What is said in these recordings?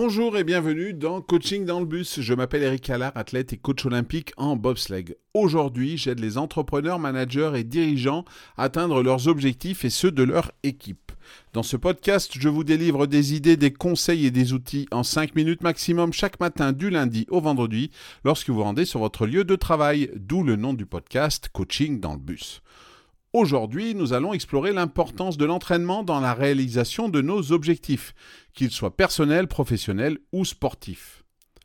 Bonjour et bienvenue dans Coaching dans le bus. Je m'appelle Eric Allard, athlète et coach olympique en bobsleigh. Aujourd'hui, j'aide les entrepreneurs, managers et dirigeants à atteindre leurs objectifs et ceux de leur équipe. Dans ce podcast, je vous délivre des idées, des conseils et des outils en 5 minutes maximum chaque matin du lundi au vendredi lorsque vous rendez sur votre lieu de travail, d'où le nom du podcast Coaching dans le bus. Aujourd'hui, nous allons explorer l'importance de l'entraînement dans la réalisation de nos objectifs, qu'ils soient personnels, professionnels ou sportifs.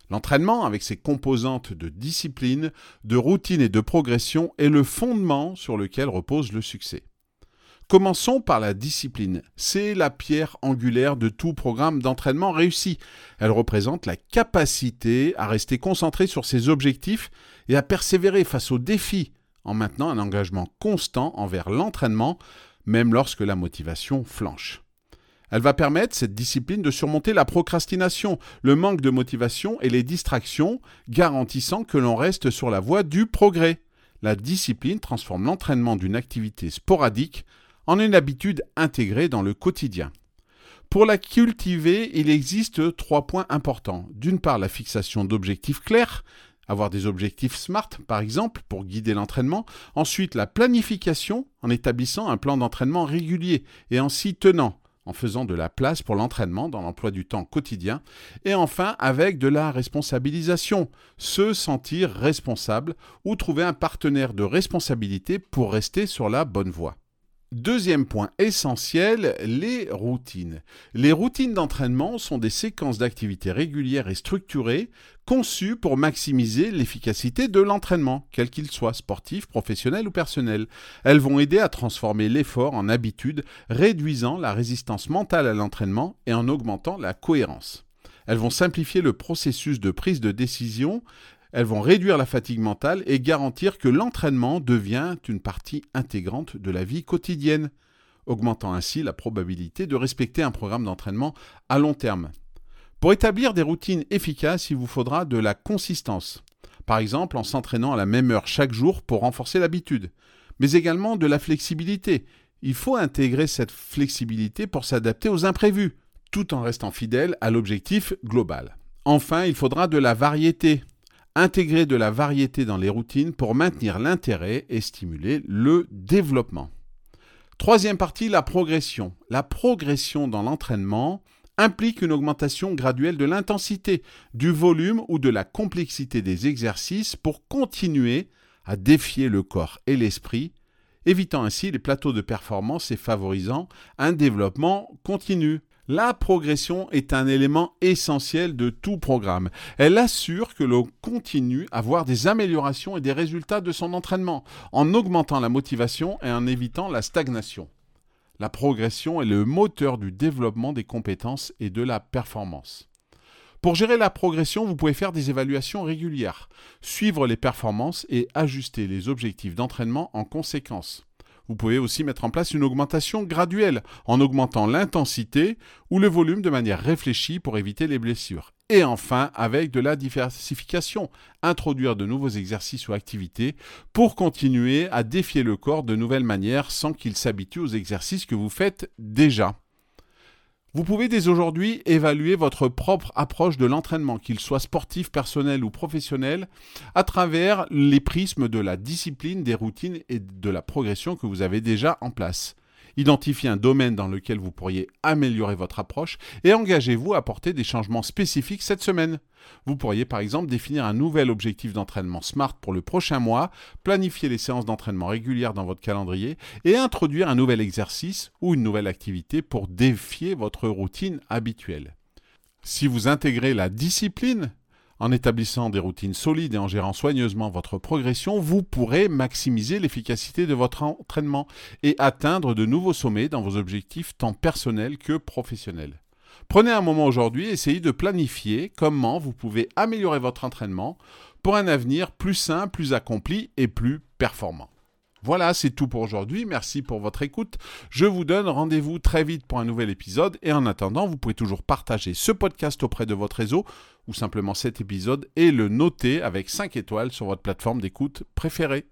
L'entraînement, avec ses composantes de discipline, de routine et de progression, est le fondement sur lequel repose le succès. Commençons par la discipline. C'est la pierre angulaire de tout programme d'entraînement réussi. Elle représente la capacité à rester concentré sur ses objectifs et à persévérer face aux défis, en maintenant un engagement constant envers l'entraînement, même lorsque la motivation flanche. Elle va permettre, cette discipline, de surmonter la procrastination, le manque de motivation et les distractions, garantissant que l'on reste sur la voie du progrès. La discipline transforme l'entraînement d'une activité sporadique en une habitude intégrée dans le quotidien. Pour la cultiver, il existe trois points importants. D'une part, la fixation d'objectifs clairs, avoir des objectifs SMART par exemple pour guider l'entraînement, ensuite la planification en établissant un plan d'entraînement régulier et en s'y tenant, en faisant de la place pour l'entraînement dans l'emploi du temps quotidien, et enfin avec de la responsabilisation, se sentir responsable ou trouver un partenaire de responsabilité pour rester sur la bonne voie. Deuxième point essentiel, les routines. Les routines d'entraînement sont des séquences d'activités régulières et structurées conçues pour maximiser l'efficacité de l'entraînement, quel qu'il soit sportif, professionnel ou personnel. Elles vont aider à transformer l'effort en habitude, réduisant la résistance mentale à l'entraînement et en augmentant la cohérence. Elles vont simplifier le processus de prise de décision elles vont réduire la fatigue mentale et garantir que l'entraînement devient une partie intégrante de la vie quotidienne, augmentant ainsi la probabilité de respecter un programme d'entraînement à long terme. Pour établir des routines efficaces, il vous faudra de la consistance, par exemple en s'entraînant à la même heure chaque jour pour renforcer l'habitude, mais également de la flexibilité. Il faut intégrer cette flexibilité pour s'adapter aux imprévus, tout en restant fidèle à l'objectif global. Enfin, il faudra de la variété, intégrer de la variété dans les routines pour maintenir l'intérêt et stimuler le développement. Troisième partie, la progression. La progression dans l'entraînement implique une augmentation graduelle de l'intensité, du volume ou de la complexité des exercices pour continuer à défier le corps et l'esprit, évitant ainsi les plateaux de performance et favorisant un développement continu. La progression est un élément essentiel de tout programme. Elle assure que l'on continue à voir des améliorations et des résultats de son entraînement, en augmentant la motivation et en évitant la stagnation. La progression est le moteur du développement des compétences et de la performance. Pour gérer la progression, vous pouvez faire des évaluations régulières, suivre les performances et ajuster les objectifs d'entraînement en conséquence. Vous pouvez aussi mettre en place une augmentation graduelle en augmentant l'intensité ou le volume de manière réfléchie pour éviter les blessures. Et enfin, avec de la diversification, introduire de nouveaux exercices ou activités pour continuer à défier le corps de nouvelles manières sans qu'il s'habitue aux exercices que vous faites déjà. Vous pouvez dès aujourd'hui évaluer votre propre approche de l'entraînement, qu'il soit sportif, personnel ou professionnel, à travers les prismes de la discipline, des routines et de la progression que vous avez déjà en place. Identifiez un domaine dans lequel vous pourriez améliorer votre approche et engagez-vous à apporter des changements spécifiques cette semaine. Vous pourriez par exemple définir un nouvel objectif d'entraînement SMART pour le prochain mois, planifier les séances d'entraînement régulières dans votre calendrier et introduire un nouvel exercice ou une nouvelle activité pour défier votre routine habituelle. Si vous intégrez la discipline, en établissant des routines solides et en gérant soigneusement votre progression, vous pourrez maximiser l'efficacité de votre entraînement et atteindre de nouveaux sommets dans vos objectifs tant personnels que professionnels. Prenez un moment aujourd'hui et essayez de planifier comment vous pouvez améliorer votre entraînement pour un avenir plus sain, plus accompli et plus performant. Voilà, c'est tout pour aujourd'hui. Merci pour votre écoute. Je vous donne rendez-vous très vite pour un nouvel épisode. Et en attendant, vous pouvez toujours partager ce podcast auprès de votre réseau ou simplement cet épisode et le noter avec 5 étoiles sur votre plateforme d'écoute préférée.